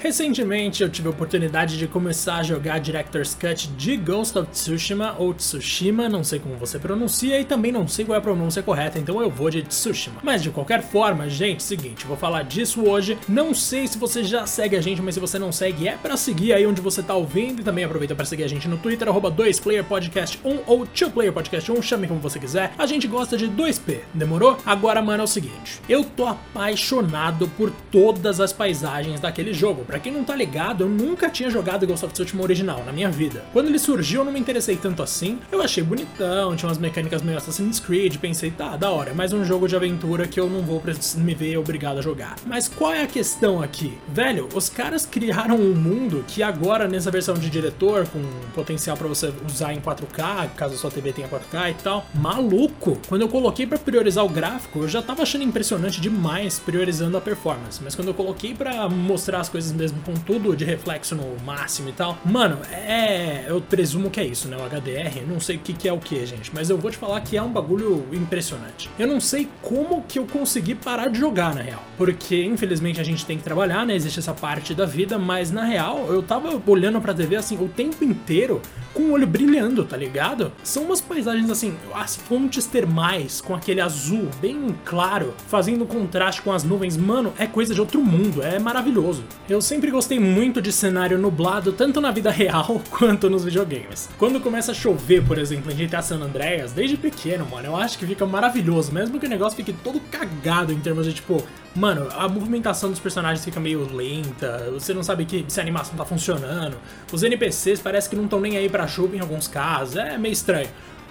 Recentemente eu tive a oportunidade de começar a jogar Director's Cut de Ghost of Tsushima ou Tsushima, não sei como você pronuncia e também não sei qual é a pronúncia correta, então eu vou de Tsushima. Mas de qualquer forma, gente, seguinte, vou falar disso hoje. Não sei se você já segue a gente, mas se você não segue, é para seguir aí onde você tá ouvindo e também aproveita para seguir a gente no Twitter, arroba 2playerpodcast1 ou 2playerpodcast1, chame como você quiser. A gente gosta de 2P, demorou? Agora, mano, é o seguinte, eu tô apaixonado por todas as paisagens daquele jogo. Pra quem não tá ligado, eu nunca tinha jogado Ghost of Tsushima original na minha vida. Quando ele surgiu, eu não me interessei tanto assim. Eu achei bonitão, tinha umas mecânicas meio Assassin's Creed, pensei, tá, da hora, é mais um jogo de aventura que eu não vou me ver obrigado a jogar. Mas qual é a questão aqui? Velho, os caras criaram um mundo que agora, nessa versão de diretor, com potencial para você usar em 4K, caso a sua TV tenha 4K e tal, maluco! Quando eu coloquei para priorizar o gráfico, eu já tava achando impressionante demais priorizando a performance. Mas quando eu coloquei para mostrar as coisas mesmo com tudo de reflexo no máximo e tal. Mano, é. Eu presumo que é isso, né? O HDR, não sei o que, que é o que, gente, mas eu vou te falar que é um bagulho impressionante. Eu não sei como que eu consegui parar de jogar, na real. Porque, infelizmente, a gente tem que trabalhar, né? Existe essa parte da vida, mas na real, eu tava olhando pra TV assim o tempo inteiro com o olho brilhando, tá ligado? São umas paisagens assim, as fontes termais com aquele azul bem claro, fazendo contraste com as nuvens, mano, é coisa de outro mundo, é maravilhoso. Eu sempre gostei muito de cenário nublado, tanto na vida real quanto nos videogames. Quando começa a chover, por exemplo, em GTA San Andreas, desde pequeno, mano, eu acho que fica maravilhoso, mesmo que o negócio fique todo cagado em termos de tipo, Mano, a movimentação dos personagens fica meio lenta, você não sabe que, se a animação tá funcionando. Os NPCs parece que não estão nem aí pra chuva em alguns casos, é meio estranho.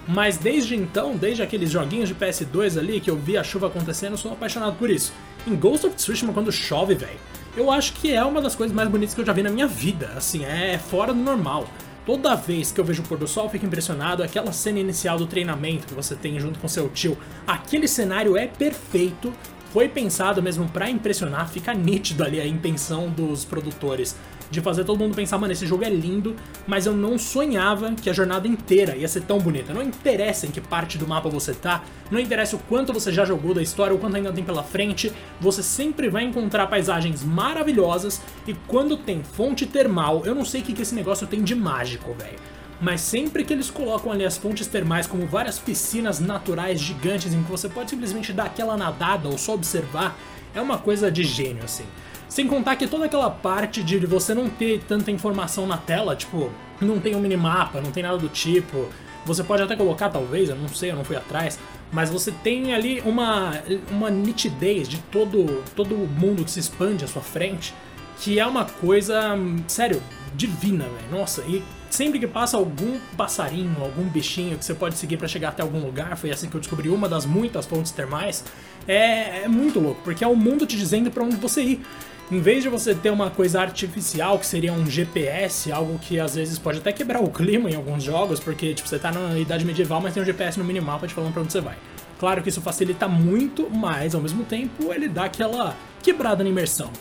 Mas desde então, desde aqueles joguinhos de PS2 ali que eu vi a chuva acontecendo, eu sou apaixonado por isso. Em Ghost of Tsushima, quando chove, velho, eu acho que é uma das coisas mais bonitas que eu já vi na minha vida. Assim, é fora do normal. Toda vez que eu vejo o pôr do sol, eu fico impressionado. Aquela cena inicial do treinamento que você tem junto com seu tio, aquele cenário é perfeito. Foi pensado mesmo para impressionar, fica nítido ali a intenção dos produtores de fazer todo mundo pensar, mano, esse jogo é lindo, mas eu não sonhava que a jornada inteira ia ser tão bonita. Não interessa em que parte do mapa você tá, não interessa o quanto você já jogou da história, o quanto ainda tem pela frente, você sempre vai encontrar paisagens maravilhosas e quando tem fonte termal, eu não sei o que, que esse negócio tem de mágico, velho. Mas sempre que eles colocam ali as fontes termais como várias piscinas naturais gigantes em que você pode simplesmente dar aquela nadada ou só observar, é uma coisa de gênio assim. Sem contar que toda aquela parte de você não ter tanta informação na tela, tipo, não tem um minimapa, não tem nada do tipo. Você pode até colocar, talvez, eu não sei, eu não fui atrás, mas você tem ali uma, uma nitidez de todo, todo mundo que se expande à sua frente, que é uma coisa, sério, divina, velho. Nossa, e sempre que passa algum passarinho, algum bichinho que você pode seguir para chegar até algum lugar, foi assim que eu descobri uma das muitas fontes termais, é, é muito louco, porque é o mundo te dizendo para onde você ir. Em vez de você ter uma coisa artificial, que seria um GPS, algo que às vezes pode até quebrar o clima em alguns jogos, porque tipo, você tá na idade medieval, mas tem um GPS no minimapa te falando pra onde você vai. Claro que isso facilita muito, mas ao mesmo tempo ele dá aquela quebrada na imersão.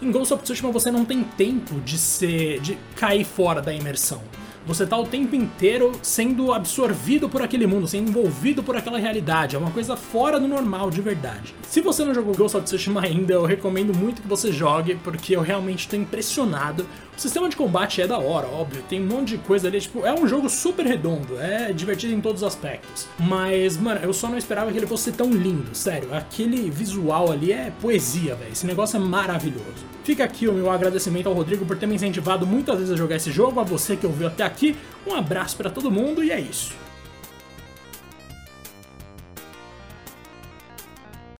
Em Ghost of Tsushima você não tem tempo de ser. de cair fora da imersão. Você tá o tempo inteiro sendo absorvido por aquele mundo, sendo envolvido por aquela realidade. É uma coisa fora do normal, de verdade. Se você não jogou Ghost of Tsushima ainda, eu recomendo muito que você jogue, porque eu realmente estou impressionado. O sistema de combate é da hora, óbvio, tem um monte de coisa ali, tipo, é um jogo super redondo, é divertido em todos os aspectos. Mas, mano, eu só não esperava que ele fosse tão lindo, sério. Aquele visual ali é poesia, velho. Esse negócio é maravilhoso. Fica aqui o meu agradecimento ao Rodrigo por ter me incentivado muitas vezes a jogar esse jogo, a você que ouviu até aqui. Um abraço para todo mundo e é isso.